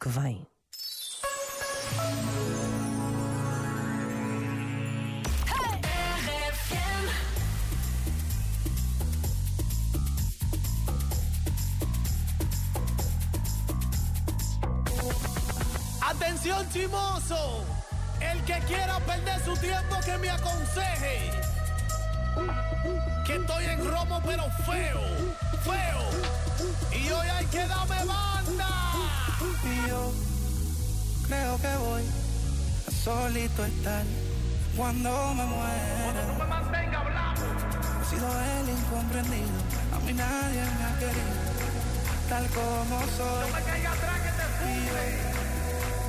que vem. Atención chimoso, el que quiera perder su tiempo que me aconseje. Que estoy en romo pero feo, feo. Y hoy hay que darme. Creo que voy a solito estar cuando me muera. me mantenga hablando. He sido el incomprendido, a mí nadie me ha querido, tal como soy. me caiga atrás que te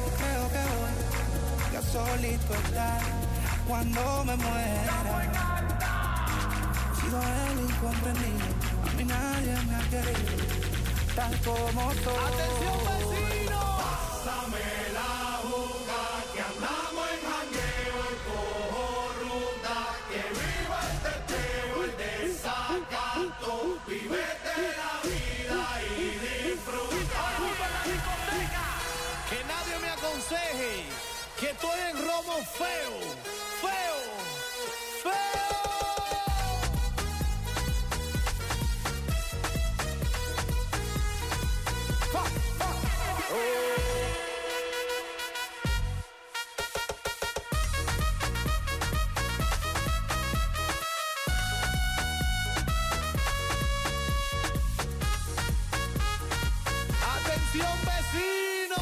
yo creo que voy a solito estar cuando me muera. He sido el incomprendido, a mí nadie me ha querido, tal como soy. Atención vecino. Que nadie me aconseje que estoy en feo, feo, feo. Atención vecino.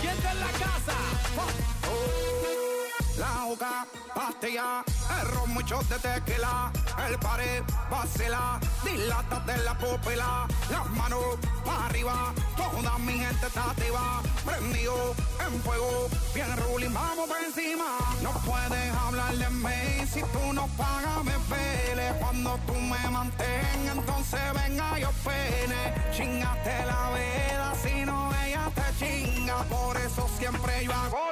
¿Quién está en la casa? La juca, pastilla, el ron, muchos de tequila, el pared, vacila, dilata de la pupila, las manos para arriba, toda mi gente está activa, prendido en fuego, bien ruling, vamos por encima, no puedes hablar de mí, si tú no pagas me pele, cuando tú me mantengas, entonces venga yo pene, chingate la vela, si no ella te chinga, por eso siempre yo hago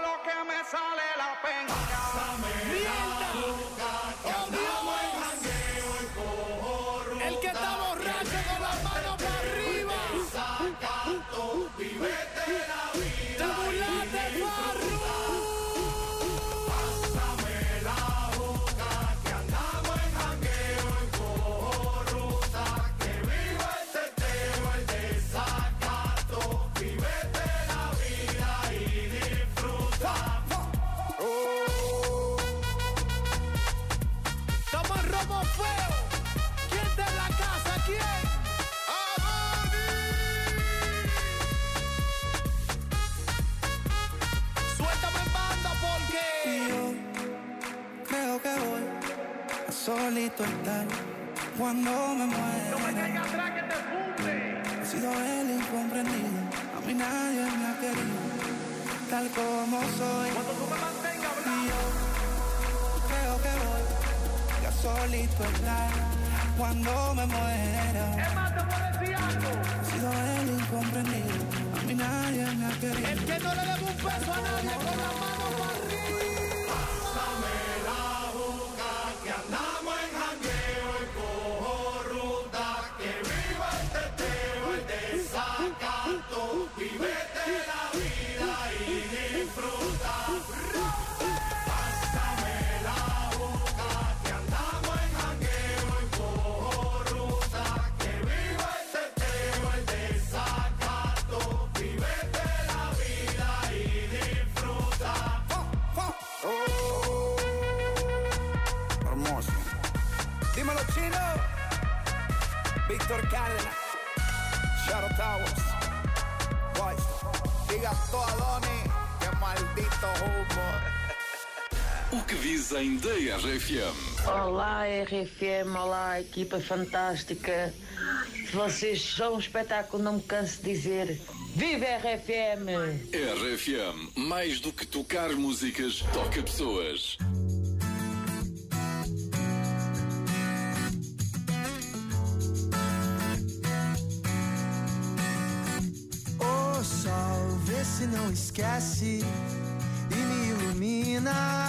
solito estar cuando me muera. atrás que te funde. He sido el incomprendido, a mí nadie me ha querido, tal como soy. Cuando tú me mantengas Y yo creo que voy a solito estar cuando me muera. Es más, te puedo decir algo. He sido el incomprendido, a mí nadie me ha querido. El que no le debe un peso a nadie con la mano para arriba. Chino. Víctor Cárdenas. Shadow Towers. Boys. Que maldito humo. O que dizem da RFM? Olá RFM, olá equipa fantástica. Vocês são um espetáculo, não me canso de dizer. Viva RFM! RFM, mais do que tocar músicas, toca pessoas. Não esquece e me ilumina.